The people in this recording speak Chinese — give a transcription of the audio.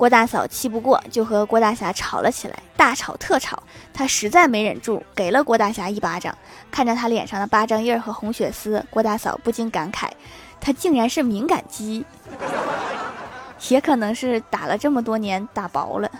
郭大嫂气不过，就和郭大侠吵了起来。大吵特吵，她实在没忍住，给了郭大侠一巴掌。看着他脸上的巴掌印和红血丝，郭大嫂不禁感慨，他竟然是敏感肌，也可能是打了这么多年，打薄了。